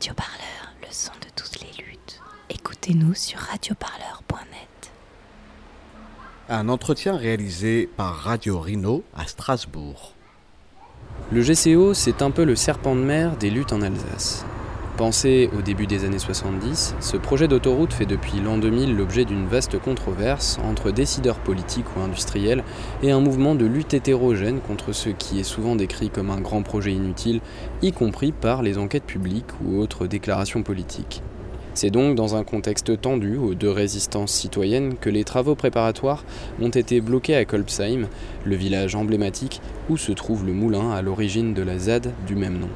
Radioparleur, le son de toutes les luttes. Écoutez-nous sur radioparleur.net. Un entretien réalisé par Radio Rhino à Strasbourg. Le GCO, c'est un peu le serpent de mer des luttes en Alsace. Pensé au début des années 70, ce projet d'autoroute fait depuis l'an 2000 l'objet d'une vaste controverse entre décideurs politiques ou industriels et un mouvement de lutte hétérogène contre ce qui est souvent décrit comme un grand projet inutile, y compris par les enquêtes publiques ou autres déclarations politiques. C'est donc dans un contexte tendu aux deux résistances citoyennes que les travaux préparatoires ont été bloqués à Kolbsheim, le village emblématique où se trouve le moulin à l'origine de la ZAD du même nom.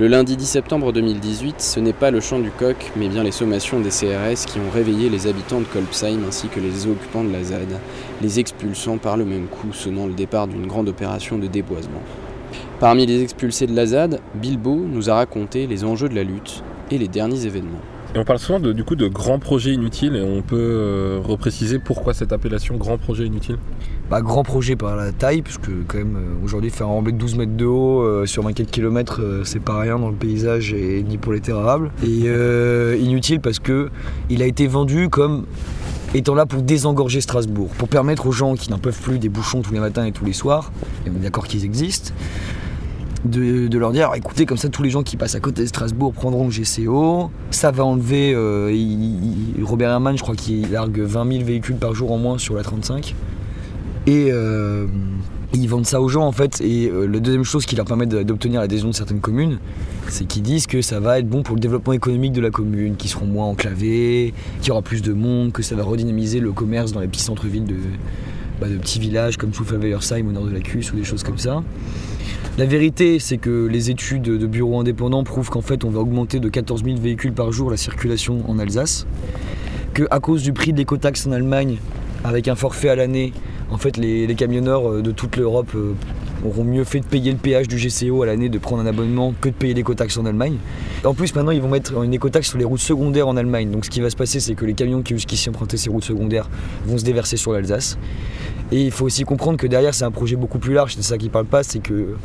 Le lundi 10 septembre 2018, ce n'est pas le chant du coq, mais bien les sommations des CRS qui ont réveillé les habitants de Kolbsheim ainsi que les occupants de la ZAD, les expulsant par le même coup, sonnant le départ d'une grande opération de déboisement. Parmi les expulsés de la ZAD, Bilbo nous a raconté les enjeux de la lutte et les derniers événements. On parle souvent de, du coup de grands projets inutiles et on peut euh, repréciser pourquoi cette appellation grand projet inutile? Bah, grand projet par la taille, puisque quand même euh, aujourd'hui faire un remblai de 12 mètres de haut euh, sur 24 km c'est pas rien dans le paysage et ni pour les terres arables. Et inutile parce que il a été vendu comme étant là pour désengorger Strasbourg, pour permettre aux gens qui n'en peuvent plus des bouchons tous les matins et tous les soirs, et on est d'accord qu'ils existent, de, leur dire écoutez, comme ça, tous les gens qui passent à côté de Strasbourg prendront le GCO. Ça va enlever. Euh, Robert Herrmann, je crois qu'il largue 20 000 véhicules par jour en moins sur la 35. Et euh, ils vendent ça aux gens en fait. Et euh, la deuxième chose qui leur permet d'obtenir l'adhésion de certaines communes, c'est qu'ils disent que ça va être bon pour le développement économique de la commune, qu'ils seront moins enclavés, qu'il y aura plus de monde, que ça va redynamiser le commerce dans les petits centres-villes de, bah, petits villages comme Souffle-Weyersheim au nord de la Cusse ou des choses comme ça. La vérité, c'est que les études de bureaux indépendants prouvent qu'en fait, on va augmenter de 14 000 véhicules par jour la circulation en Alsace. Que à cause du prix de l'écotaxe en Allemagne, avec un forfait à l'année, en fait, les, camionneurs euh, de toute l'Europe euh, auront mieux fait de payer le péage du GCO à l'année, de prendre un abonnement, que de payer l'écotaxe en Allemagne. En plus, maintenant, ils vont mettre une écotaxe sur les routes secondaires en Allemagne. Donc, ce qui va se passer, c'est que les camions qui jusqu'ici empruntaient ces routes secondaires vont se déverser sur l'Alsace. Et il faut aussi comprendre que derrière, c'est un projet beaucoup plus large. C'est ça qui parle pas, c'est que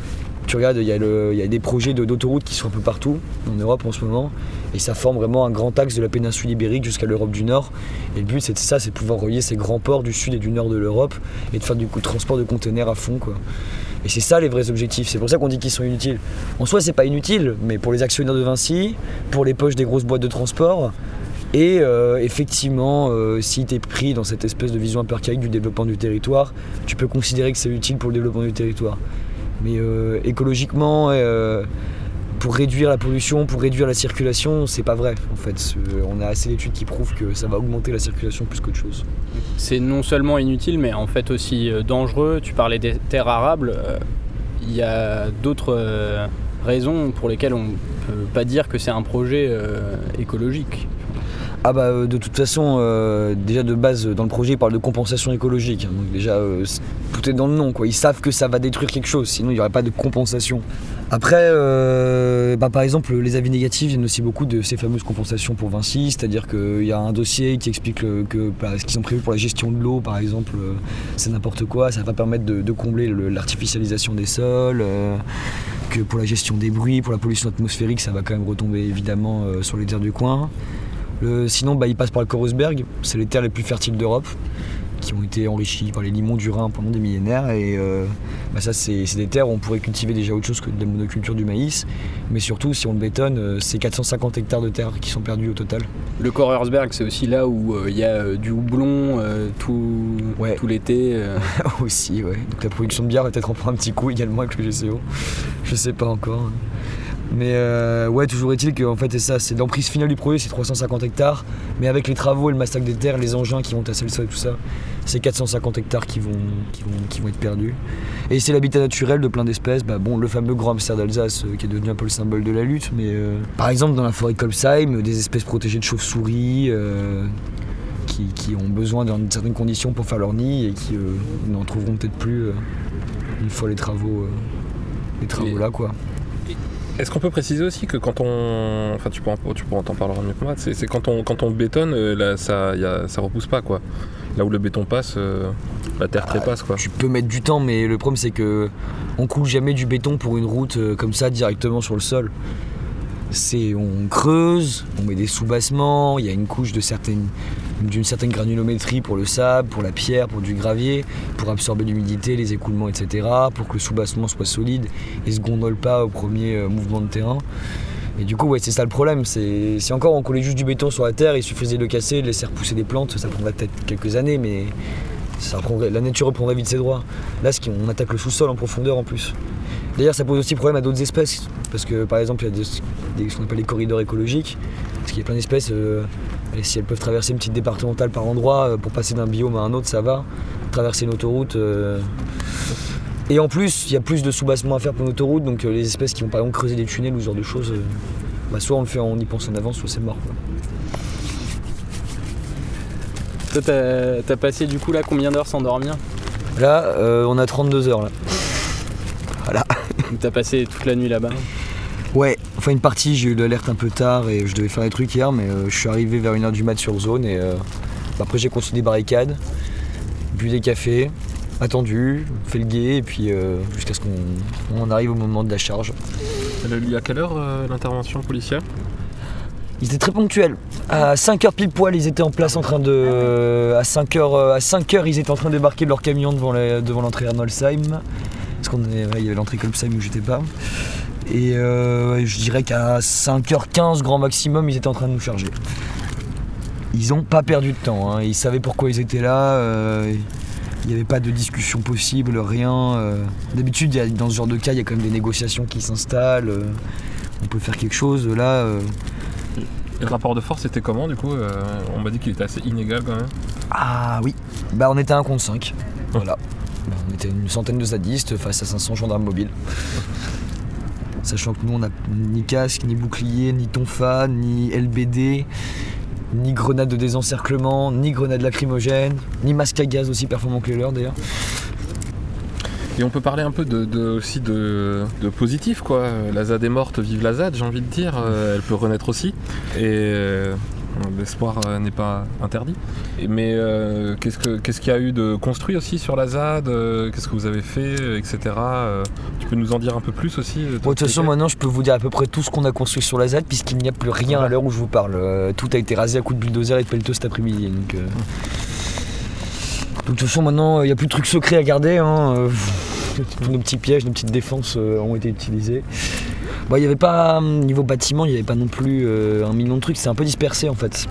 tu regardes, il y, a des projets d'autoroutes qui sont un peu partout en Europe en ce moment. Et ça forme vraiment un grand axe de la péninsule ibérique jusqu'à l'Europe du Nord. Et le but, c'est ça, c'est de pouvoir relier ces grands ports du sud et du nord de l'Europe et de faire du coup, transport de conteneurs à fond. Et c'est ça les vrais objectifs. C'est pour ça qu'on dit qu'ils sont inutiles. En soi, c'est pas inutile, mais pour les actionnaires de Vinci, pour les poches des grosses boîtes de transport, et euh, effectivement, euh, si tu es pris dans cette espèce de vision un peu archaïque du développement du territoire, tu peux considérer que c'est utile pour le développement du territoire. Mais euh, écologiquement, pour réduire la pollution, pour réduire la circulation, c'est pas vrai en fait. On a assez d'études qui prouvent que ça va augmenter la circulation plus qu'autre chose. C'est non seulement inutile, mais en fait aussi dangereux. Tu parlais des terres arables. Il y a d'autres raisons pour lesquelles on ne peut pas dire que c'est un projet écologique. Ah bah euh, de toute façon, euh, déjà de base dans le projet, il parle de compensation écologique. Hein. donc déjà, euh, tout est dans le nom. Quoi. Ils savent que ça va détruire quelque chose, sinon il n'y aurait pas de compensation. Après, bah, par exemple, les avis négatifs viennent aussi beaucoup de ces fameuses compensations pour Vinci, c'est-à-dire qu'il y a un dossier qui explique que bah, ce qu'ils ont prévu pour la gestion de l'eau, par exemple, c'est n'importe quoi, ça va permettre de, combler l'artificialisation des sols, que pour la gestion des bruits, pour la pollution atmosphérique, ça va quand même retomber évidemment sur les terres du coin sinon, bah, il passe par le Korusberg, c'est les terres les plus fertiles d'Europe, qui ont été enrichies par les limons du Rhin pendant des millénaires. Et euh, bah, ça, c'est des terres où on pourrait cultiver déjà autre chose que de la monoculture du maïs. Mais surtout, si on le bétonne, euh, c'est 450 hectares de terre qui sont perdus au total. Le Korusberg, c'est aussi là où euh, il y a du houblon tout, tout l'été. aussi, ouais. Donc la production de bière va peut-être en prendre un petit coup également avec le GCO. Je sais pas encore. Mais euh, ouais, toujours est-il que en fait, c'est ça, c'est l'emprise finale du projet, c'est 350 hectares, mais avec les travaux et le massacre des terres, les engins qui vont tasser le sol et tout ça, c'est 450 hectares qui vont, qui vont, être perdus. Et c'est l'habitat naturel de plein d'espèces, bah, bon, le fameux grand hamster d'Alsace euh, qui est devenu un peu le symbole de la lutte, mais euh, par exemple dans la forêt Kolbsheim, des espèces protégées de chauves-souris. Qui, ont besoin d'une certaines conditions pour faire leur nid et qui n'en trouveront peut-être plus une fois les travaux, les travaux là quoi. Est-ce qu'on peut préciser aussi que quand on. Enfin, tu pourras, tu pourras en parler mieux que moi. C'est quand on, quand on bétonne, euh, là, ça, y a, ça repousse pas, quoi. Là où le béton passe, euh, la terre trépasse, quoi. Tu peux mettre du temps, mais le problème, c'est que on coule jamais du béton pour une route euh, comme ça directement sur le sol. c'est on creuse, on met des soubassements, il y a une couche de certaines d'une certaine granulométrie pour le sable, pour la pierre, pour du gravier, pour absorber l'humidité, les écoulements, etc., pour que le soubassement soit solide et se gondole pas au premier euh, mouvement de terrain. Et du coup, ouais, c'est ça le problème. Si encore on collait juste du béton sur la terre, il suffisait de le casser, de laisser repousser des plantes, ça prendrait peut-être quelques années, mais ça la nature reprendrait vite ses droits. Là, ce on attaque le sous-sol en profondeur en plus. D'ailleurs, ça pose aussi problème à d'autres espèces, parce que par exemple, il y a des, des- ce qu'on appelle les corridors écologiques, parce qu'il y a plein d'espèces, euh, et si elles peuvent traverser une petite départementale par endroit euh, pour passer d'un biome à un autre, ça va. Traverser une autoroute. euh, Et en plus, il y a plus de soubassement à faire pour une autoroute, donc euh, les espèces qui vont par exemple creuser des tunnels ou ce genre de choses, bah, soit on le fait en y pense en avance, soit c'est mort. quoi. Toi, t'as passé du coup là combien d'heures sans dormir? Là, euh, on a 32 heures là. Ou T'as passé toute la nuit là-bas? Ouais, enfin une partie, j'ai eu l'alerte un peu tard et je devais faire des trucs hier, mais euh, je suis arrivé vers 1h du mat sur zone et euh, bah, après j'ai construit des barricades, bu des cafés, attendu, fait le guet et puis euh, jusqu'à ce qu'on on arrive au moment de la charge. Elle a lieu à quelle heure l'intervention policière? Ils étaient très ponctuels. À 5h pile poil, ils étaient en place en train de. À 5h, à 5 heures, ils étaient en train de débarquer de leur camion devant la- devant l'entrée Arnoldsheim. Parce qu'on est- ouais, il y avait l'entrée Kolbsheim où j'étais pas. Et euh, je dirais qu'à 5h15 grand maximum, ils étaient en train de nous charger. Ils n'ont pas perdu de temps, hein. ils savaient pourquoi ils étaient là. euh, il n'y avait pas de discussion possible, rien. euh. D'habitude, dans ce genre de cas, il y a quand même des négociations qui s'installent. on peut faire quelque chose. Là, Et le rapport de force était comment du coup On m'a dit qu'il était assez inégal quand même. Ah oui, bah on était un contre 5. Voilà. Bah, on était une centaine de sadistes face à 500 gendarmes mobiles. Sachant que nous on n'a ni casque, ni bouclier, ni tonfa, ni LBD, ni grenade de désencerclement, ni grenade lacrymogène, ni masque à gaz aussi performant que les leurs d'ailleurs. Et on peut parler un peu de, aussi de, positif quoi. La ZAD est morte, vive la ZAD, j'ai envie de dire. Euh, elle peut renaître aussi. Et euh, l'espoir euh, n'est pas interdit. Et- mais euh, qu'est-ce que- qu'est-ce qu'il y a eu de construit aussi sur la ZAD euh, Qu'est-ce que vous avez fait, etc. Euh, tu peux nous en dire un peu plus aussi Bon, de toute façon, maintenant je peux vous dire à peu près tout ce qu'on a construit sur la ZAD, puisqu'il n'y a plus rien à l'heure où je vous parle. Euh, tout a été rasé à coups de bulldozer et de pelleteuse cet après-midi. Donc, euh. Donc, de toute façon, maintenant il n'y a plus de trucs secrets à garder. hein, euh, Tous nos petits pièges, nos petites défenses euh, ont été utilisés. Bon, il n'y avait pas, hum, niveau bâtiment, il n'y avait pas non plus euh, un million de trucs, c'est un peu dispersé en fait.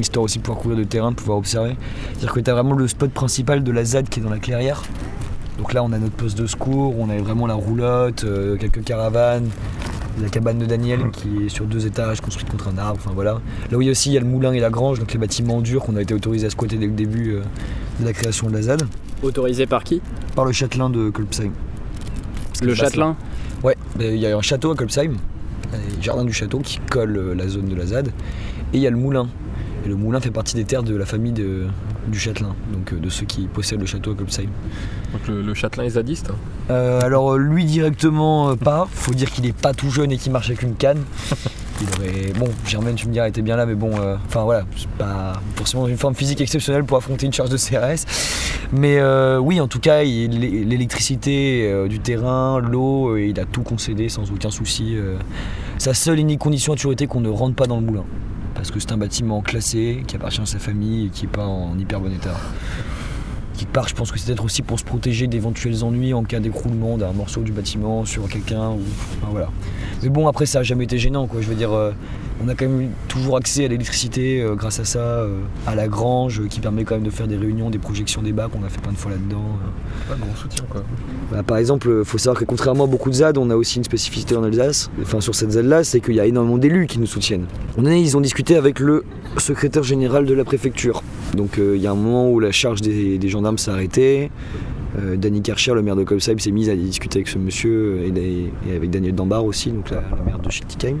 Histoire aussi de pouvoir couvrir de terrain, de pouvoir observer. C'est-à-dire que tu as vraiment le spot principal de la ZAD qui est dans la clairière. Donc là, on a notre poste de secours, on a vraiment la roulotte, euh, quelques caravanes, la cabane de Daniel qui est sur deux étages, construite contre un arbre, enfin voilà. Là où il y a aussi il y a le moulin et la grange, donc les bâtiments durs qu'on a été autorisé à squatter dès le début euh, de la création de la ZAD, Autorisé par qui? Par le châtelain de Kolbsheim. Le châtelain? Ouais, bah, il y a un château à Kolbsheim, le jardin du château qui colle euh, la zone de la ZAD, et il y a le moulin. Et le moulin fait partie des terres de la famille de- du châtelain, donc euh, de ceux qui possèdent le château à Kolbsheim. Donc le, le châtelain est zadiste. Euh, alors lui directement pas, faut dire qu'il est pas tout jeune et qu'il marche avec une canne. Il aurait... Bon, Germaine tu me diras était bien là mais bon, euh, enfin voilà, c'est pas forcément une forme physique exceptionnelle pour affronter une charge de CRS. Mais euh, oui en tout cas l'électricité euh, du terrain, l'eau, il a tout concédé sans aucun souci. Sa seule et unique condition a toujours été qu'on ne rentre pas dans le moulin. Parce que c'est un bâtiment classé, qui appartient à sa famille et qui n'est pas en hyper bon état je pense que c'est peut-être aussi pour se protéger d'éventuels ennuis en cas d'écroulement d'un morceau du bâtiment sur quelqu'un. Ou... Mais bon, après, ça n'a jamais été gênant. Quoi. Je veux dire, euh, on a quand même toujours accès à l'électricité euh, grâce à ça, euh, à la grange, euh, qui permet quand même de faire des réunions, des projections des bacs. On a fait plein de fois là-dedans. Pas de gros soutien quoi. Bah, par exemple, il faut savoir que contrairement à beaucoup de ZAD, on a aussi une spécificité en Alsace, enfin sur cette ZAD-là, c'est qu'il y a énormément d'élus qui nous soutiennent. On est, ils ont discuté avec le secrétaire général de la préfecture. Donc il y a un moment où la charge des, des gendarmes s'est arrêtée. Euh, Danny Karcher, le maire de Kolbsheim, s'est mis à discuter avec ce monsieur et, avec Daniel Dambar aussi, donc la, la maire de Schiltigheim.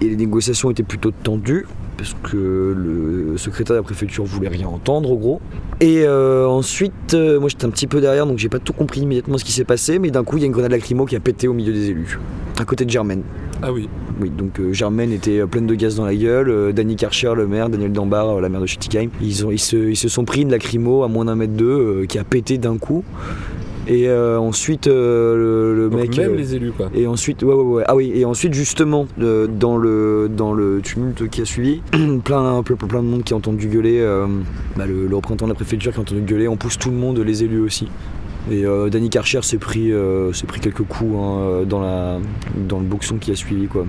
Et les négociations étaient plutôt tendues parce que le secrétaire de la préfecture voulait rien entendre, au gros. Et euh, ensuite, euh, moi j'étais un petit peu derrière, donc j'ai pas tout compris immédiatement ce qui s'est passé, mais d'un coup il y a une grenade lacrymo qui a pété au milieu des élus, à côté de Germaine. Ah oui. Oui, donc euh, Germaine était pleine de gaz dans la gueule, Danny Karcher, le maire, Daniel Dambar, la maire de Schiltigheim, ils, ont, ils, se, ils se sont pris une lacrymo à moins d'un mètre d'eux qui a pété d'un coup. Et euh, ensuite, euh, le, le Donc mec. même euh, les élus, quoi. Et ensuite, ouais, ouais, ouais. Ah oui, et ensuite, justement, dans, le, dans le tumulte qui a suivi, plein, plein, plein de monde qui a entendu gueuler, bah, le, le représentant de la préfecture qui a entendu gueuler, on pousse tout le monde, les élus aussi. Et euh, Danny Karcher s'est pris, euh, s'est pris quelques coups hein, dans, la, dans le boxon qui a suivi, quoi.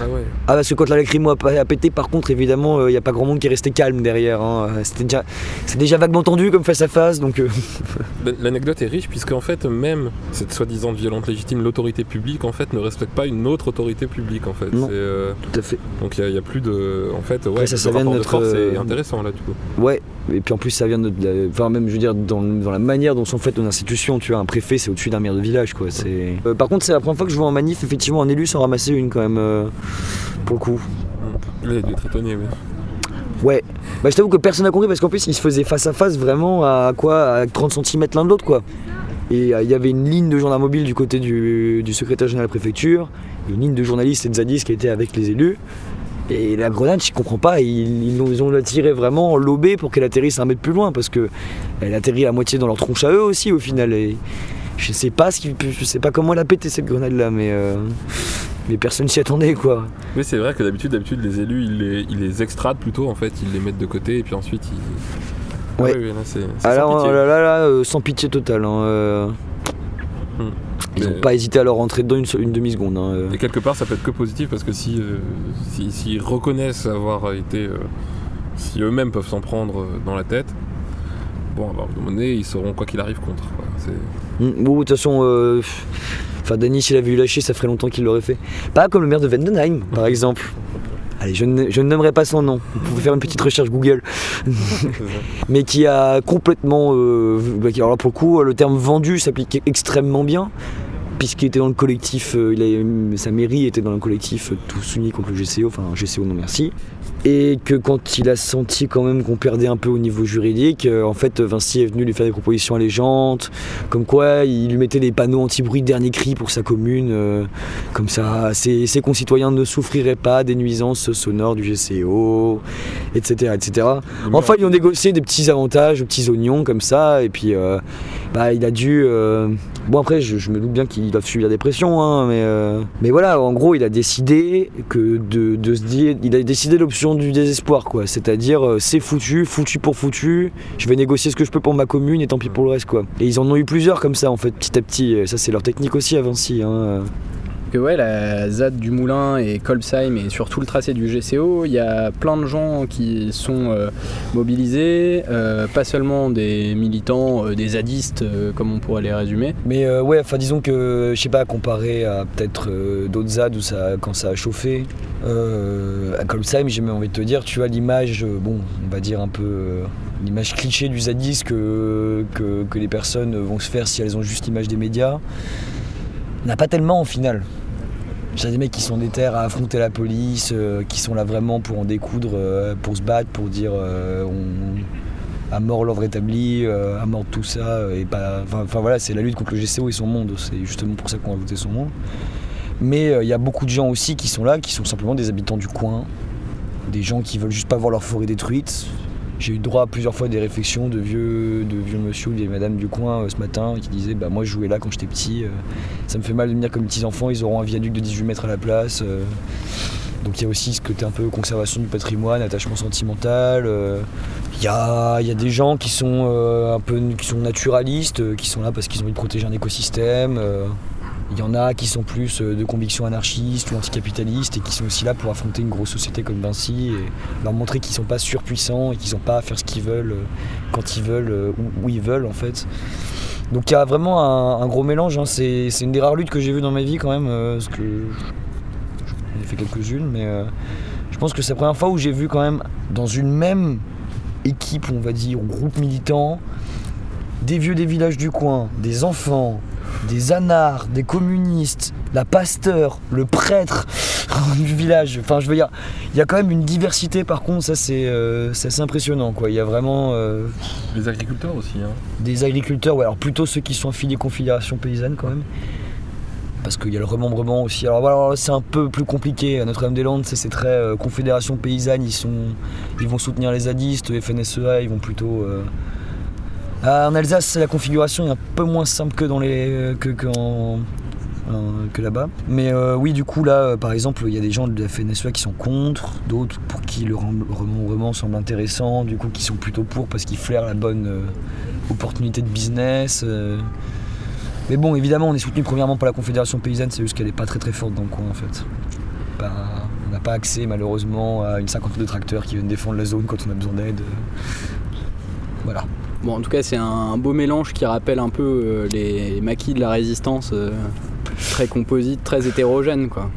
Ah ouais. Ah, parce que quand la lacrymo a, a pété, par contre, évidemment, il n'y a pas grand monde qui est resté calme derrière. hein. C'était déjà, c'est déjà vaguement tendu comme face à face, donc. euh, L'anecdote est riche puisque en fait même cette soi-disant violente légitime, l'autorité publique en fait ne respecte pas une autre autorité publique en fait. Non. Euh, tout à fait. donc il n'y a, plus de, en fait, ouais, ça, ça de notre, force est euh, intéressant là du coup. Ouais, et puis en plus ça vient de, la- enfin même je veux dire dans, dans la manière dont sont faites nos institutions, tu vois, un préfet c'est au-dessus d'un maire de village quoi. C'est. Euh, par contre c'est la première fois que je vois en manif effectivement un élu s'en ramasser une quand même euh, pour le coup. Il doit être étonné, oui. Ouais. Bah je t'avoue que personne n'a compris parce qu'en plus ils se faisaient face à face vraiment à quoi À 30 cm l'un de l'autre quoi. Et euh, il y avait une ligne de gendarmes mobiles du côté du, du secrétaire général de la préfecture, une ligne de journalistes et de zadistes qui étaient avec les élus. Et la grenade, je comprends pas, ils, ils l'ont- ils ont la tirée vraiment lobée pour qu'elle atterrisse un mètre plus loin parce que elle atterrit à moitié dans leur tronche à eux aussi au final. Et je sais pas ce qui, je sais pas comment elle a pété cette grenade là, mais euh, mais personne s'y attendait quoi. Oui, c'est vrai que d'habitude, d'habitude, les élus, ils les, ils les extradent plutôt, en fait, ils les mettent de côté et puis ensuite ils. Ouais. Ah oui, oui, là, c'est. c'est sans Alors pitié. oh là là, là, euh, sans pitié totale. hein, euh. Hmm. Ils n'ont pas hésité à leur rentrer dedans une, demi-seconde. hein, euh. Et quelque part, ça peut être que positif parce que si, euh, si- s'ils reconnaissent avoir été, euh, si eux-mêmes peuvent s'en prendre dans la tête, bon, alors, à un moment donné, ils sauront quoi qu'il arrive contre. C'est- Hmm, Bon, de toute façon, euh, enfin, Denis, s'il avait eu lâcher, ça ferait longtemps qu'il l'aurait fait. Pas comme le maire de Vendenheim, par exemple. Allez, je ne, je ne nommerai pas son nom. Vous pouvez faire une petite recherche Google. mais qui a complètement. euh, bah, alors là, pour le coup, le terme vendu s'appliquait extrêmement bien, puisqu'il était dans le collectif, euh, il a- sa mairie était dans le collectif euh, Tous Unis contre le GCO, enfin GCO non merci. Et que quand il a senti quand même qu'on perdait un peu au niveau juridique, euh, en fait Vinci est venu lui faire des propositions allégeantes, comme quoi il lui mettait des panneaux anti-bruit dernier cri pour sa commune, euh, comme ça ses, ses concitoyens ne souffriraient pas des nuisances sonores du GCO, etc. etc. Enfin, ils ont négocié des petits avantages, des petits oignons comme ça, et puis bah, il a dû. Bon, après, je, me doute bien qu'il a subi la dépression, hein, mais, euh, mais voilà, en gros, il a décidé que de, se dire. Il a décidé l'option du désespoir, quoi. C'est-à-dire, euh, c'est foutu, foutu pour foutu, je vais négocier ce que je peux pour ma commune et tant pis pour le reste, quoi. Et ils en ont eu plusieurs comme ça, en fait, petit à petit. Et Ça, c'est leur technique aussi à hein. Ouais, la ZAD du Moulin et Kolbsheim et sur tout le tracé du GCO, il y a plein de gens qui sont euh, mobilisés, euh, pas seulement des militants, euh, des zadistes, comme on pourrait les résumer. Mais ouais, enfin disons que je sais pas comparé à peut-être d'autres ZAD où ça, quand ça a chauffé, à Colsheim, j'ai même envie de te dire, tu as l'image, bon, on va dire un peu l'image cliché du zadiste que, que, que les personnes vont se faire si elles ont juste l'image des médias. N'a pas tellement au final. J'ai des mecs qui sont déter à affronter la police, euh, qui sont là vraiment pour en découdre, euh, pour se battre, pour dire euh, on, à mort l'ordre établi, à mort tout ça, et pas. Enfin voilà, c'est la lutte contre le GCO et son monde. C'est justement pour ça qu'on a voté son monde. Mais il y a beaucoup de gens aussi qui sont là, qui sont simplement des habitants du coin, des gens qui veulent juste pas voir leur forêt détruite. J'ai eu droit à plusieurs fois des réflexions de vieux, de vieux monsieur ou des madames du coin euh, ce matin qui disaient bah moi je jouais là quand j'étais petit, euh, ça me fait mal de me dire comme petits enfants ils auront un viaduc de 18 mètres à la place. euh. Donc il y a aussi ce côté un peu conservation du patrimoine, attachement sentimental. Il y, a, y a des gens qui sont un peu qui sont naturalistes, qui sont là parce qu'ils ont envie de protéger un écosystème. Il y en a qui sont plus euh, de conviction anarchiste ou anticapitalistes et qui sont aussi là pour affronter une grosse société comme Vinci et leur montrer qu'ils sont pas surpuissants et qu'ils n'ont pas à faire ce qu'ils veulent euh, quand ils veulent, euh, où, où ils veulent en fait. Donc il y a vraiment un, gros mélange. hein. C'est une des rares luttes que j'ai vues dans ma vie quand même, parce que j'en ai fait quelques-unes, mais je pense que c'est la première fois où j'ai vu quand même dans une même équipe, on va dire, groupe militant, des vieux des villages du coin, des enfants, des anards, des communistes, la pasteur, le prêtre du village. Enfin, je veux dire, il y a quand même une diversité. Par contre, ça c'est euh, assez impressionnant. Quoi. Il y a vraiment euh, Les agriculteurs aussi. Hein. des agriculteurs, ouais, alors plutôt ceux qui sont affiliés Confédération paysanne quand même. Parce qu'il y a le remembrement aussi. Alors voilà, c'est un peu plus compliqué. Notre-Dame-des-Landes, c'est c'est très euh, Confédération paysanne. Ils, sont, ils vont soutenir les zadistes, FNSEA, ils vont plutôt euh, en Alsace, la configuration est un peu moins simple que dans les que, que en- que là-bas. Mais euh, oui, du coup, là, euh, par exemple, il y a des gens de la FNSEA qui sont contre, d'autres pour qui le rem- remembrement semble intéressant, du coup, qui sont plutôt pour parce qu'ils flairent la bonne euh, opportunité de business. euh. Mais bon, évidemment, on est soutenu premièrement par la Confédération paysanne, c'est juste qu'elle n'est pas très très forte dans le coin en fait. On n'a pas accès malheureusement à une cinquantaine de tracteurs qui viennent défendre la zone quand on a besoin d'aide. Voilà. Bon, en tout cas, c'est un beau mélange qui rappelle un peu euh, les maquis de la résistance, euh, très composite, très hétérogène, quoi.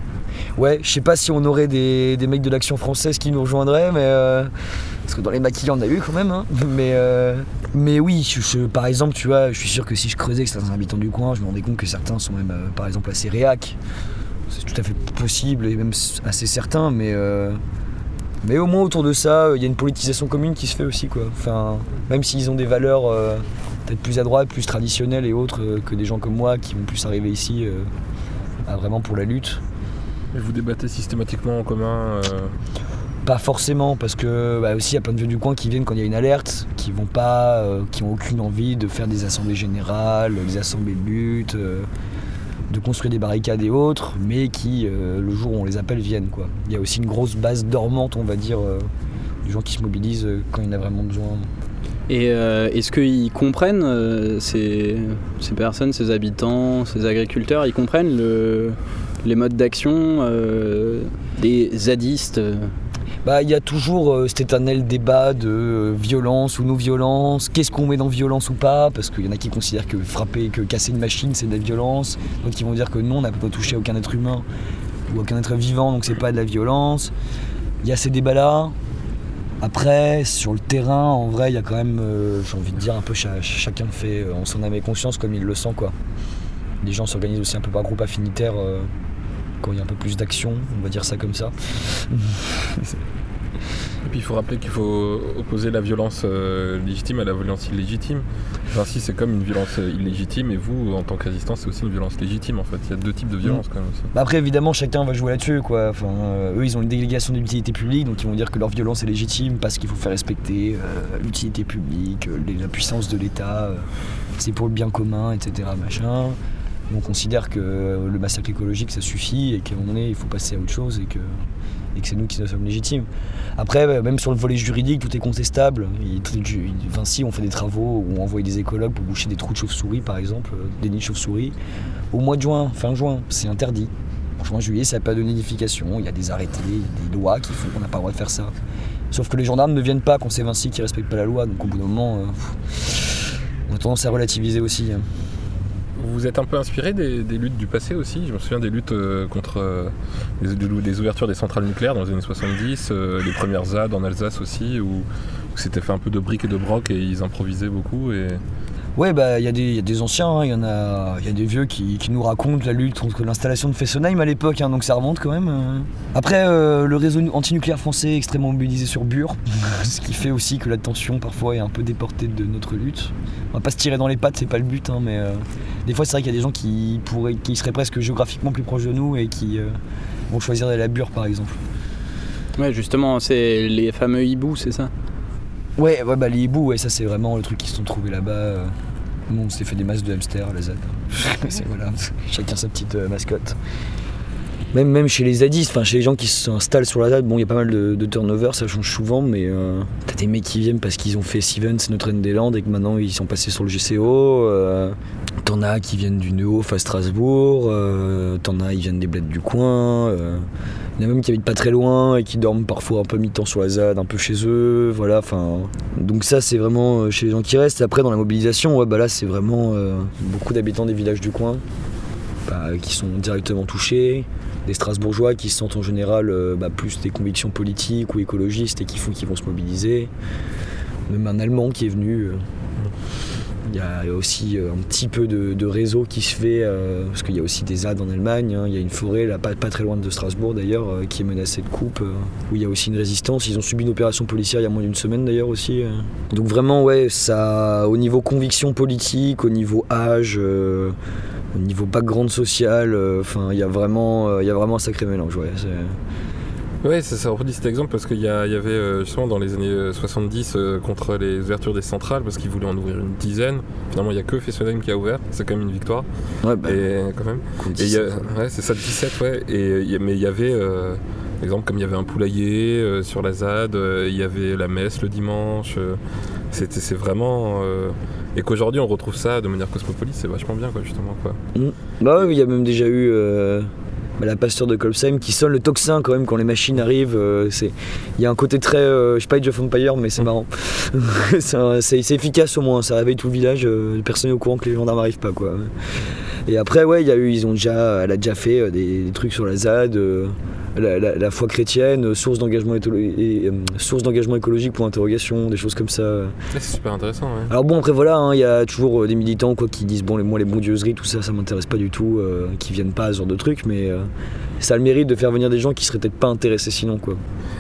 Ouais, je sais pas si on aurait des, des mecs de l'action française qui nous rejoindraient, mais. euh, parce que dans les maquis, on a eu quand même, hein. Mais, euh, mais oui, par exemple, tu vois, je suis sûr que si je creusais que certains habitants du coin, je me rendais compte que certains sont même, euh, par exemple, assez réac. C'est tout à fait possible et même assez certain, mais. Euh, mais au moins autour de ça, il y a une politisation commune qui se fait aussi, quoi. Enfin, même s'ils ont des valeurs euh, peut-être plus à droite, plus traditionnelles et autres euh, que des gens comme moi qui vont plus arriver ici euh, à vraiment pour la lutte. Et vous débattez systématiquement en commun euh, Pas forcément, parce que bah, aussi il y a plein de vieux du coin qui viennent quand il y a une alerte, qui vont pas, euh, qui ont aucune envie de faire des assemblées générales, des assemblées de lutte, euh, de construire des barricades et autres, mais qui euh, le jour où on les appelle viennent quoi. Il y a aussi une grosse base dormante, on va dire, euh, de gens qui se mobilisent euh, quand il y en a vraiment besoin. Et est-ce qu'ils comprennent, ces, personnes, ces habitants, ces agriculteurs, ils comprennent le- les modes d'action des zadistes Bah, il y a toujours euh, cet éternel débat de euh, violence ou non-violence, qu'est-ce qu'on met dans violence ou pas, parce qu'il y en a qui considèrent que frapper, que casser une machine c'est de la violence, d'autres qui vont dire que non, on n'a pas touché aucun être humain ou aucun être vivant, donc c'est pas de la violence. Il y a ces débats-là. Après, sur le terrain, en vrai, il y a quand même, euh, j'ai envie de dire, un peu cha- chacun fait euh, en son âme conscience comme il le sent, quoi. Les gens s'organisent aussi un peu par groupe affinitaire quand il y a un peu plus d'action, on va dire ça comme ça. Et puis il faut rappeler qu'il faut opposer la violence euh, légitime à la violence illégitime. Vinci c'est comme une violence euh, illégitime et vous en tant que résistant c'est aussi une violence légitime en fait. Il y a deux types de violence quand même aussi. Bah Après, évidemment, chacun va jouer là-dessus, quoi. Enfin, euh, eux, ils ont une délégation d'utilité publique, donc ils vont dire que leur violence est légitime parce qu'il faut faire respecter euh, l'utilité publique, la puissance de l'État, c'est pour le bien commun, etc. Machin. On considère que le massacre écologique, ça suffit et qu'à un moment donné, il faut passer à autre chose et que, c'est nous qui sommes légitimes. Après, bah, même sur le volet juridique, tout est contestable. Il- on fait des travaux où on envoie des écologues pour boucher des trous de chauve-souris, par exemple, euh, des nids de chauve-souris, au mois de juin, fin juin. C'est interdit. En juin, juillet, ça n'a pas de notification. Il y a des arrêtés, il y a des lois qui font qu'on n'a pas le droit de faire ça. Sauf que les gendarmes ne viennent pas quand c'est Vinci qui respecte pas la loi. Donc au bout d'un moment, euh, on a tendance à relativiser aussi. hein. Vous vous êtes un peu inspiré des, luttes du passé aussi? Je me souviens des luttes euh, contre euh, des ouvertures des centrales nucléaires dans les années 70, euh, les premières ZAD en Alsace aussi, où, où c'était fait un peu de briques et de broc et ils improvisaient beaucoup. Et... Ouais, bah il y, a des- il y a des anciens, hein, il y en a, il y a des vieux qui, qui nous racontent la lutte contre l'installation de Fessenheim à l'époque, hein, donc ça remonte quand même. euh. Après, euh, le réseau antinucléaire français est extrêmement mobilisé sur Bure, ce qui fait aussi que la tension parfois est un peu déportée de notre lutte. On va pas se tirer dans les pattes, c'est pas le but, hein, mais euh, des fois c'est vrai qu'il y a des gens qui pourraient, qui seraient presque géographiquement plus proches de nous et qui euh, vont choisir d'aller à Bure par exemple. Ouais, justement, c'est les fameux hiboux, c'est ça? Ouais, ouais, bah les hiboux, ouais, ça c'est vraiment le truc qui se sont trouvés là-bas. Nous, on s'est fait des masses de hamsters à la ZAD. c'est voilà, chacun sa petite euh, mascotte. Même, même chez les zadistes, enfin chez les gens qui s'installent sur la ZAD, bon, il y a pas mal de, de turnover, ça change souvent, mais euh, t'as des mecs qui viennent parce qu'ils ont fait Stevens, notre des Landes, et que maintenant ils sont passés sur le GCO. euh, T'en as qui viennent du Neuf à Strasbourg, euh, t'en as ils viennent des bleds du coin. euh, il y en a même qui habitent pas très loin et qui dorment parfois un peu mi-temps sur la ZAD, un peu chez eux, voilà, enfin. Donc ça c'est vraiment euh, chez les gens qui restent. Après dans la mobilisation, bah là c'est vraiment beaucoup d'habitants des villages du coin bah, qui sont directement touchés, des Strasbourgeois qui se sentent en général bah, plus des convictions politiques ou écologistes et qui font qu'ils vont se mobiliser. Même un Allemand qui est venu. Il y a aussi euh, un petit peu de, réseau qui se fait, euh, parce qu'il y a aussi des ZAD en Allemagne, hein. il y a une forêt, là, pas, pas très loin de Strasbourg d'ailleurs, euh, qui est menacée de coupe, où il y a aussi une résistance. Ils ont subi une opération policière il y a moins d'une semaine d'ailleurs aussi. Donc vraiment, ouais, ça, au niveau conviction politique, au niveau âge, au niveau background social, enfin, il y a vraiment, il y a vraiment un sacré mélange. Ouais, c'est- Ouais, ça, ça reproduit cet exemple parce qu'il y, y avait euh, justement dans les années euh, 70 euh, contre les ouvertures des centrales parce qu'ils voulaient en ouvrir une dizaine. Finalement, il n'y a que Fessenheim qui a ouvert. C'est quand même une victoire. Ouais, bah, Et quand même. compte Et il y a- 17. ouais, c'est ça, 17, ouais. Et, euh, mais il y avait, euh, par exemple, comme il y avait un poulailler euh, sur la ZAD, euh, il y avait la messe le dimanche. euh, c'était, c'est vraiment. euh, et qu'aujourd'hui on retrouve ça de manière cosmopolite, c'est vachement bien, quoi, justement. Quoi. Bah ouais, il y a même déjà eu euh, la pasteur de Colsheim qui sonne le tocsin quand même quand les machines arrivent. euh, il y a un côté très, euh, je sais pas Age of Empire, mais c'est marrant. c'est, efficace au moins, ça réveille tout le village. euh, personne n'est au courant que les gendarmes arrivent pas quoi. Et après ouais, il y a eu, ils ont déjà, elle a déjà fait des trucs sur la ZAD. La, la- la foi chrétienne, euh, source d'engagement, et, euh, source d'engagement écologique pour interrogation, des choses comme ça. Ouais, c'est super intéressant, ouais. Alors bon après voilà, hein, il y a toujours euh, des militants quoi qui disent bon les, moi les bondieuseries tout ça ça m'intéresse pas du tout, qui viennent pas à ce genre de trucs, mais ça a le mérite de faire venir des gens qui seraient peut-être pas intéressés sinon quoi.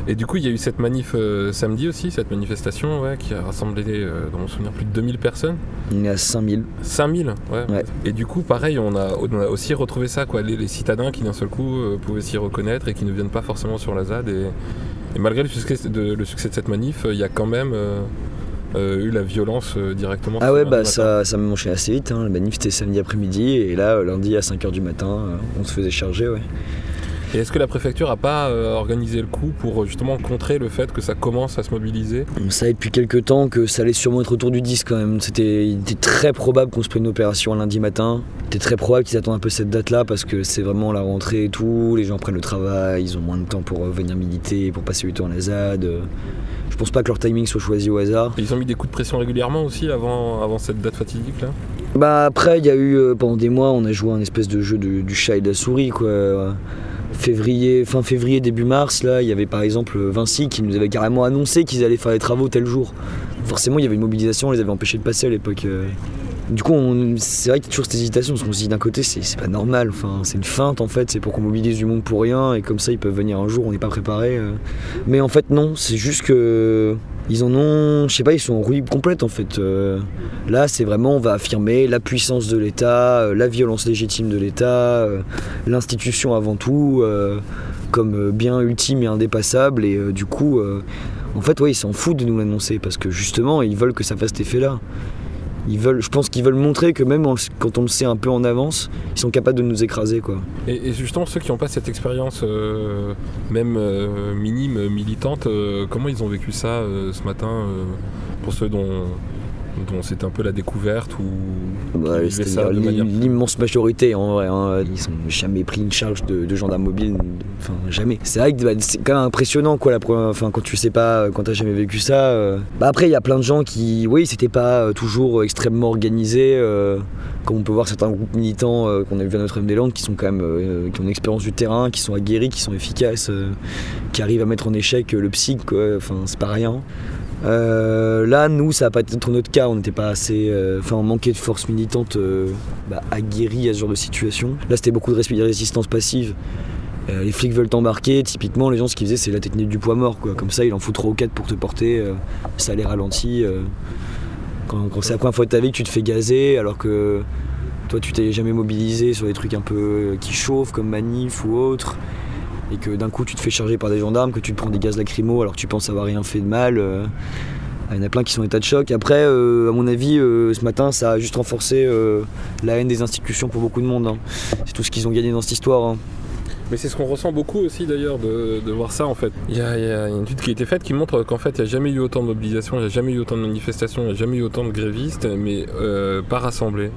Et du coup, il y a eu cette manif euh, samedi aussi, cette manifestation, ouais, qui a rassemblé, euh, dans mon souvenir, plus de 2000 personnes. On est à 5000. 5000 ouais. Ouais. Et du coup, pareil, on a, on a aussi retrouvé ça, quoi, les, les citadins qui d'un seul coup euh, pouvaient s'y reconnaître et qui ne viennent pas forcément sur la ZAD. Et, et malgré le succès de, le succès de cette manif, il y a quand même euh, eu la violence euh, directement. Ah ouais bah ça, ça m'a enchaîné assez vite, hein. la manif c'était samedi après-midi et là euh, lundi à 5h du matin on se faisait charger ouais. Et est-ce que la préfecture a pas organisé le coup pour justement contrer le fait que ça commence à se mobiliser? On savait depuis quelques temps que ça allait sûrement être autour du 10 quand même. C'était, il était très probable qu'on se prenne une opération un lundi matin. C'était très probable qu'ils attendent un peu cette date-là parce que c'est vraiment la rentrée et tout. Les gens prennent le travail, ils ont moins de temps pour venir militer, pour passer du temps à la ZAD. Euh, Je pense pas que leur timing soit choisi au hasard. Ils ont mis des coups de pression régulièrement aussi avant, avant cette date fatidique là Bah après, il y a eu euh, pendant des mois, on a joué un espèce de jeu de- du chat et de la souris quoi. Euh, Février, fin février, début mars, là, il y avait par exemple Vinci qui nous avait carrément annoncé qu'ils allaient faire les travaux tel jour. Forcément, il y avait une mobilisation, on les avait empêchés de passer à l'époque. Du coup, c'est vrai qu'il y a toujours cette hésitation, parce qu'on se dit d'un côté, c'est pas normal, enfin, c'est une feinte en fait, c'est pour qu'on mobilise du monde pour rien, et comme ça, ils peuvent venir un jour, on n'est pas préparé. euh. Mais en fait, non, c'est juste que. Ils en ont, je sais pas, ils sont en roue libre complète en fait. Euh, Là, c'est vraiment, on va affirmer la puissance de l'État, euh, la violence légitime de l'État, l'institution avant tout, comme bien ultime et indépassable. Et du coup, en fait, ouais, ils s'en foutent de nous l'annoncer parce que justement, ils veulent que ça fasse cet effet-là. Je pense qu'ils veulent montrer que même quand on le sait un peu en avance, ils sont capables de nous écraser. Et, justement, ceux qui n'ont pas cette expérience, euh, même euh, minime, militante, euh, comment ils ont vécu ça ce matin Pour ceux dont, dont c'est un peu la découverte ou Bah, ça de manière. l'immense majorité en vrai. hein. Ils ont jamais pris une charge de, de gendarme mobile. Enfin, jamais. C'est vrai que bah, c'est quand même impressionnant quoi, la première, enfin, quand tu sais pas, euh, quand t'as jamais vécu ça. euh. Bah, après, il y a plein de gens qui, oui, c'était pas euh, toujours extrêmement organisé. euh, comme on peut voir certains groupes militants euh, qu'on a vu à Notre-Dame-des-Landes qui sont quand même, qui ont une expérience du terrain, qui sont aguerris, qui sont efficaces, qui arrivent à mettre en échec le psych, quoi. Enfin, c'est pas rien. Euh, là, nous, ça n'a pas été notre cas. On n'était pas assez. euh, Enfin, on manquait de force militante euh, bah, aguerrie à ce genre de situation. Là, c'était beaucoup de résistance passive. Euh, les flics veulent t'embarquer. Typiquement, les gens, ce qu'ils faisaient, c'est la technique du poids mort. Comme ça, il en faut 3 ou 4 pour te porter. ça les ralentit. Quand, quand c'est la première fois de ta vie que tu te fais gazer, alors que toi, tu t'es jamais mobilisé sur des trucs un peu qui chauffent, comme manif ou autre et que d'un coup tu te fais charger par des gendarmes, que tu te prends des gaz lacrymaux alors que tu penses avoir rien fait de mal. euh, il y en a plein qui sont en état de choc. Après, euh, à mon avis, euh, ce matin, ça a juste renforcé la haine des institutions pour beaucoup de monde. hein. C'est tout ce qu'ils ont gagné dans cette histoire. hein. Mais c'est ce qu'on ressent beaucoup aussi d'ailleurs de, de voir ça en fait. Il y, a, il y a une étude qui a été faite qui montre qu'en fait il n'y a jamais eu autant de mobilisation, il n'y a jamais eu autant de manifestations, il n'y a jamais eu autant de grévistes, mais euh, pas rassemblés.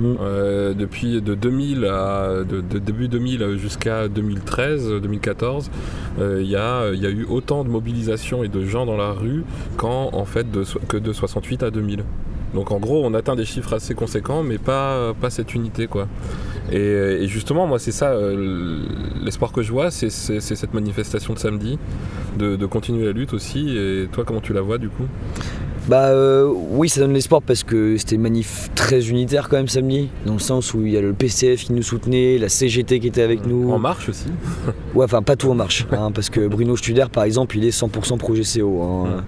Mm. Euh, depuis de 2000 à de, de début 2000 jusqu'à 2013, 2014, euh, il y, a, il y a eu autant de mobilisation et de gens dans la rue qu'en en fait de, que de 68 à 2000. Donc en gros, on atteint des chiffres assez conséquents, mais pas, pas cette unité quoi. Et, et justement, moi, c'est ça, euh, l'espoir que je vois, c'est cette manifestation de samedi, de continuer la lutte aussi. Et toi, comment tu la vois du coup? Bah euh, oui, ça donne l'espoir parce que c'était une manif très unitaire quand même samedi, dans le sens où il y a le PCF qui nous soutenait, la CGT qui était avec nous. En marche aussi. Ouais, enfin pas tout en marche, hein, parce que Bruno Studer par exemple, il est 100% pro GCO, hein,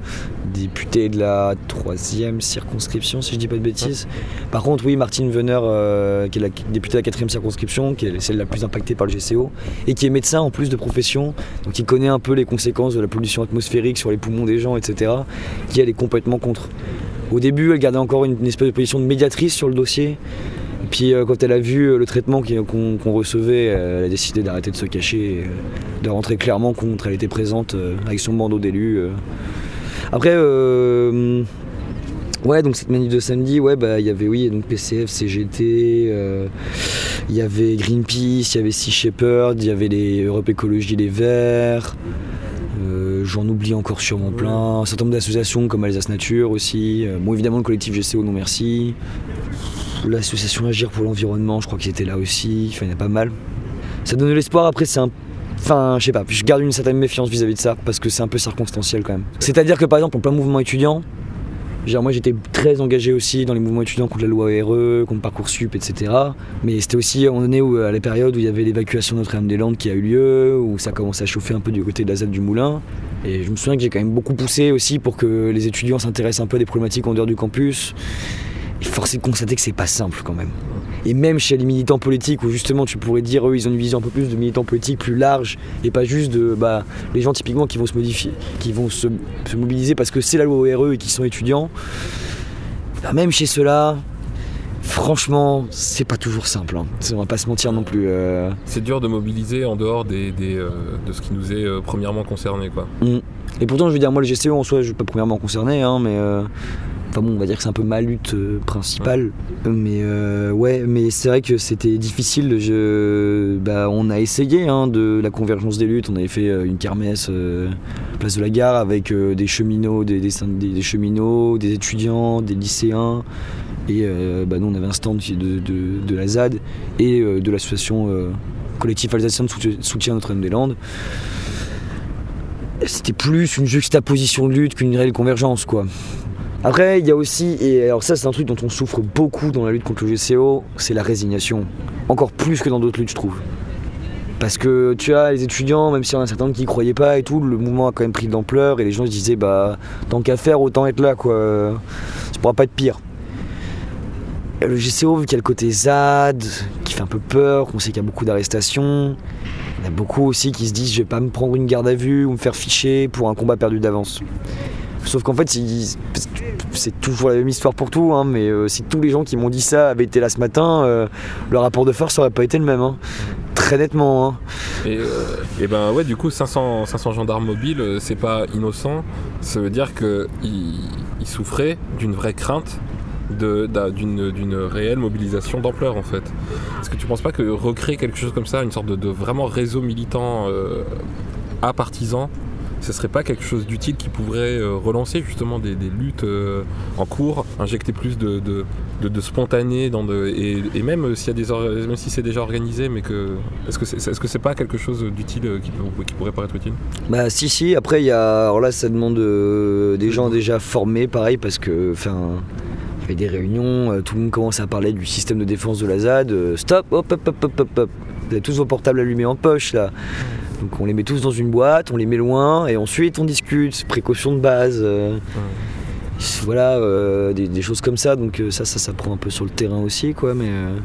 député de la troisième circonscription si je dis pas de bêtises. Par contre, oui, Martine Veneur, euh, qui est la députée de la quatrième circonscription, qui est celle la plus impactée par le GCO, et qui est médecin en plus de profession, donc il connaît un peu les conséquences de la pollution atmosphérique sur les poumons des gens, etc., qui elle est complètement Au début, elle gardait encore une, espèce de position de médiatrice sur le dossier. Puis euh, quand elle a vu euh, le traitement qu'on recevait, euh, elle a décidé d'arrêter de se cacher, et, de rentrer clairement contre. Elle était présente avec son bandeau d'élu. euh. Après, ouais, donc cette manif de samedi, ouais, bah il y avait oui, donc PCF, CGT, il y avait Greenpeace, il y avait Sea Shepherd, il y avait les Europe Écologie Les Verts. J'en oublie encore sûrement plein. Un certain nombre d'associations comme Alsace Nature aussi. Euh, bon, évidemment, le collectif GCO Non Merci. L'association Agir pour l'environnement, je crois qu'ils étaient là aussi. Enfin, il y en a pas mal. Ça donne de l'espoir. Après, c'est un. Enfin, je sais pas. Je garde une certaine méfiance vis-à-vis de ça parce que c'est un peu circonstanciel quand même. C'est-à-dire que par exemple, en plein mouvement étudiant, Moi j'étais très engagé aussi dans les mouvements étudiants contre la loi RE, contre Parcoursup, etc. Mais c'était aussi à un moment où, à la période où il y avait l'évacuation de Notre-Dame-des-Landes qui a eu lieu, où ça commençait à chauffer un peu du côté de la ZAD du Moulin. Et je me souviens que j'ai quand même beaucoup poussé aussi pour que les étudiants s'intéressent un peu à des problématiques en dehors du campus. Et force est de constater que c'est pas simple quand même. Et même chez les militants politiques, où justement tu pourrais dire eux ils ont une vision un peu plus de militants politiques plus large et pas juste de bah, les gens typiquement qui vont se modifier, qui vont se, se mobiliser parce que c'est la loi RE et qui sont étudiants. Bah, même chez ceux-là, franchement, c'est pas toujours simple. hein. On va pas se mentir non plus. euh. C'est dur de mobiliser en dehors des, des, euh, de ce qui nous est euh, premièrement concerné. Quoi. Et pourtant, je veux dire, moi le GCO en soi, je suis pas premièrement concerné, hein, mais. Enfin bon, on va dire que c'est un peu ma lutte euh, principale. Mais euh, ouais, mais c'est vrai que c'était difficile. Bah, on a essayé hein, de la convergence des luttes. On avait fait euh, une kermesse place de la gare avec des cheminots, des, cheminots, des étudiants, des lycéens. Et bah, nous, on avait un stand de, la ZAD et de l'association euh, collectif de soutien- Notre-Dame-des-Landes. C'était plus une juxtaposition de lutte qu'une réelle convergence, quoi. Après, il y a aussi, et alors ça c'est un truc dont on souffre beaucoup dans la lutte contre le GCO, c'est la résignation. Encore plus que dans d'autres luttes, je trouve. Parce que tu as les étudiants, même s'il y en a certains qui y croyaient pas et tout, le mouvement a quand même pris de l'ampleur et les gens se disaient bah tant qu'à faire autant être là quoi. Ça pourra pas être pire. Le GCO, vu qu'il y a le côté ZAD, qui fait un peu peur, qu'on sait qu'il y a beaucoup d'arrestations, il y en a beaucoup aussi qui se disent je vais pas me prendre une garde à vue ou me faire ficher pour un combat perdu d'avance. Sauf qu'en fait, c'est- toujours la même histoire pour tout, hein, mais euh, si tous les gens qui m'ont dit ça avaient été là ce matin, euh, le rapport de force aurait pas été le même. hein. Très nettement. hein. Et, euh, et ben ouais, du coup, 500, 500 gendarmes mobiles, c'est pas innocent. Ça veut dire qu'ils ils souffraient d'une vraie crainte d'une réelle mobilisation d'ampleur en fait. Est-ce que tu penses pas que recréer quelque chose comme ça, une sorte de, vraiment réseau militant à partisans, ce serait pas quelque chose d'utile qui pourrait euh, relancer justement des, luttes euh, en cours, injecter plus de, de, spontané dans de, et, même euh, s'il y a des même si c'est déjà organisé, mais que est-ce que c'est est-ce que c'est pas quelque chose d'utile qui, pourrait paraître utile? Bah si si, après il y a. Alors là ça demande des gens déjà formés, pareil, parce que enfin. Avait des réunions, tout le monde commence à parler du système de défense de la ZAD. stop, hop, hop, hop, hop, hop, hop. Vous avez tous vos portables allumés en poche là. Donc on les met tous dans une boîte, on les met loin et ensuite on discute. Précaution de base. euh, Voilà, euh, des, des choses comme ça. Donc euh, ça, ça, ça prend un peu sur le terrain aussi, quoi. Mais, euh,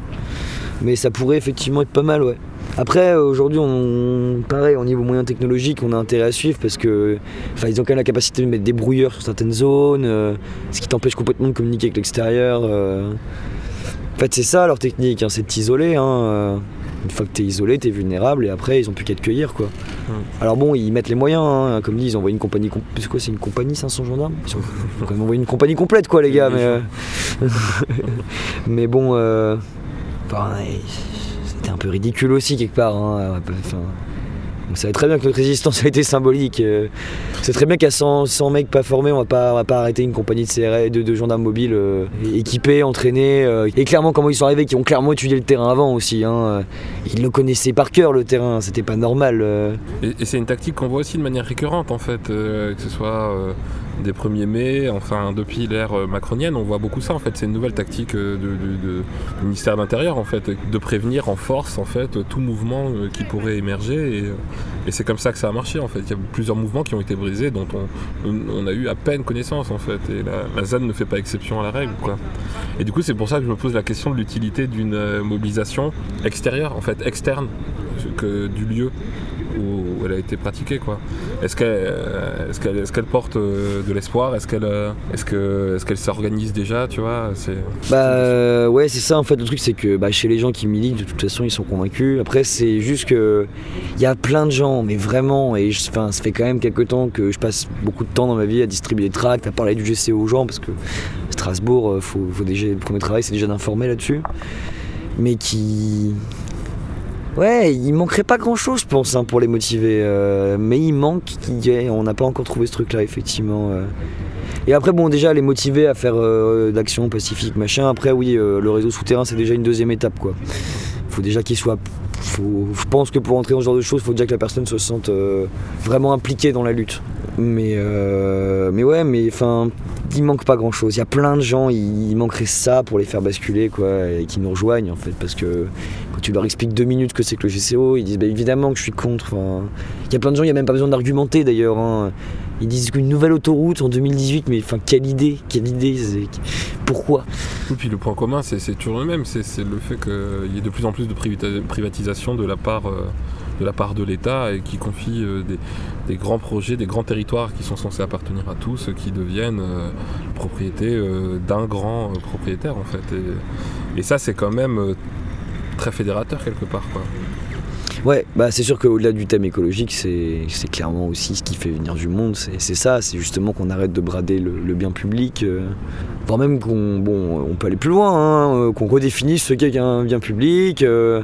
mais ça pourrait effectivement être pas mal, ouais. Après, aujourd'hui, on, pareil, au niveau moyen technologique, on a intérêt à suivre parce que, enfin, ils ont quand même la capacité de mettre des brouilleurs sur certaines zones, euh, ce qui t'empêche complètement de communiquer avec l'extérieur. euh. En fait, c'est ça leur technique, hein, c'est de t'isoler. hein. Une fois que t'es isolé, t'es vulnérable et après, ils ont plus qu'à te cueillir, quoi. Alors bon, ils mettent les moyens, hein, comme dit, ils envoient une compagnie. com- C'est quoi, c'est une compagnie 500 gendarmes? Ils ont quand même envoyé une compagnie complète, quoi, les gars. Mais, euh, mais bon, euh, enfin, c'était un peu ridicule aussi quelque part. hein, enfin, on savait très bien que notre résistance a été symbolique. euh, C'est très bien qu'à 100, 100 mecs pas formés, on va pas, on va pas arrêter une compagnie de CRS, de, de gendarmes mobiles euh, équipés, entraînés. euh, et clairement, comment ils sont arrivés, qui ont clairement étudié le terrain avant aussi. hein, Ils le connaissaient par cœur le terrain, c'était pas normal. Et, et c'est une tactique qu'on voit aussi de manière récurrente en fait, que ce soit des 1er mai, enfin depuis l'ère euh, macronienne, on voit beaucoup ça en fait. C'est une nouvelle tactique euh, du ministère de l'Intérieur en fait, de prévenir en force en fait tout mouvement euh, qui pourrait émerger. Et, c'est comme ça que ça a marché en fait. Il y a plusieurs mouvements qui ont été brisés dont on, a eu à peine connaissance en fait. Et la, la ZAN ne fait pas exception à la règle quoi. Et du coup c'est pour ça que je me pose la question de l'utilité d'une mobilisation extérieure en fait, externe que du lieu où elle a été pratiquée quoi. Est-ce qu'elle euh, qu'elle porte euh, de l'espoir? Est-ce qu'elle euh, est-ce que est-ce s'organise déjà Tu vois? Bah ouais c'est ça en fait le truc c'est que bah, chez les gens qui militent de toute façon ils sont convaincus. Après c'est juste que il y a plein de gens mais vraiment et ça fait quand même quelques temps que je passe beaucoup de temps dans ma vie à distribuer des tracts, à parler du GCO aux gens parce que Strasbourg faut déjà le premier travail c'est déjà d'informer là-dessus. Mais qui Ouais, il manquerait pas grand chose, je pense, hein, pour les motiver. euh, mais il manque, ait- on n'a pas encore trouvé ce truc-là, effectivement. euh. Et après, bon, déjà, les motiver à faire euh, d'action pacifique, machin. Après, oui, euh, le réseau souterrain, c'est déjà une deuxième étape, quoi. Faut déjà qu'il soit. Je pense que pour entrer dans ce genre de choses, il faut déjà que la personne se sente vraiment impliquée dans la lutte. Mais, mais ouais, mais enfin, il manque pas grand chose. Il y a plein de gens, il, il manquerait ça pour les faire basculer, quoi, et qui nous rejoignent, en fait, parce que tu leur expliques deux minutes que c'est que le GCO, ils disent bah, évidemment que je suis contre. Il y a plein de gens, il n'y a même pas besoin d'argumenter d'ailleurs. hein. Ils disent qu'une nouvelle autoroute en 2018, mais enfin, quelle idée Quelle idée Pourquoi? Et puis le point commun, c'est toujours le même, c'est le fait qu'il y ait de plus en plus de privatisation de la part euh, de la part de l'État et qui confie euh, des, grands projets, des grands territoires qui sont censés appartenir à tous, qui deviennent euh, propriété d'un grand propriétaire en fait. Et, ça, c'est quand même très fédérateur quelque part. Quoi. Ouais, bah c'est sûr qu'au-delà du thème écologique, c'est c'est clairement aussi ce qui fait venir du monde. C'est ça, c'est justement qu'on arrête de brader le, le bien public. euh, voire même qu'on bon, on peut aller plus loin, hein, euh, qu'on redéfinisse ce qu'est un bien public. euh,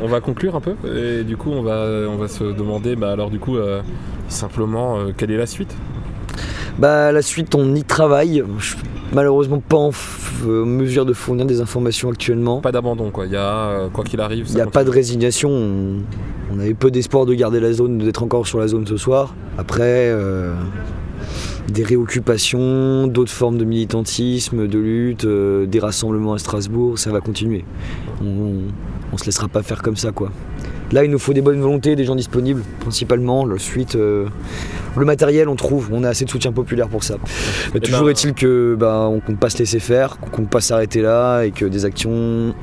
On va conclure un peu et du coup on va, on va se demander bah, alors du coup euh, simplement quelle est la suite? Bah la suite on y travaille. Je malheureusement pas en euh, mesure de fournir des informations actuellement. Pas d'abandon quoi, il y a euh, quoi qu'il arrive. Il n'y a pas de résignation. On, on avait peu d'espoir de garder la zone, d'être encore sur la zone ce soir. Après, euh, des réoccupations, d'autres formes de militantisme, de lutte, euh, des rassemblements à Strasbourg, ça va continuer. On, on, on se laissera pas faire comme ça quoi. Là, il nous faut des bonnes volontés, des gens disponibles, principalement. Le suite, euh, le matériel, on trouve. On a assez de soutien populaire pour ça. Mais toujours ben- est-il que bah, on compte pas se laisser faire, qu'on compte pas s'arrêter là, et que des actions,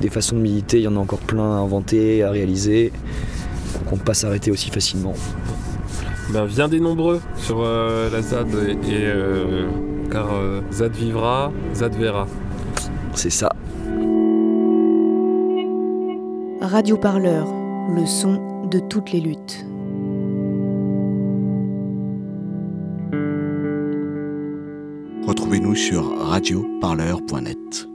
des façons de militer, il y en a encore plein à inventer, à réaliser. Qu'on compte pas s'arrêter aussi facilement. Ben, viens des nombreux sur euh, la ZAD et, et, euh, car euh, ZAD vivra, ZAD verra. C'est ça. Radio Parleur, le son de toutes les luttes. Retrouvez-nous sur radioparleur.net.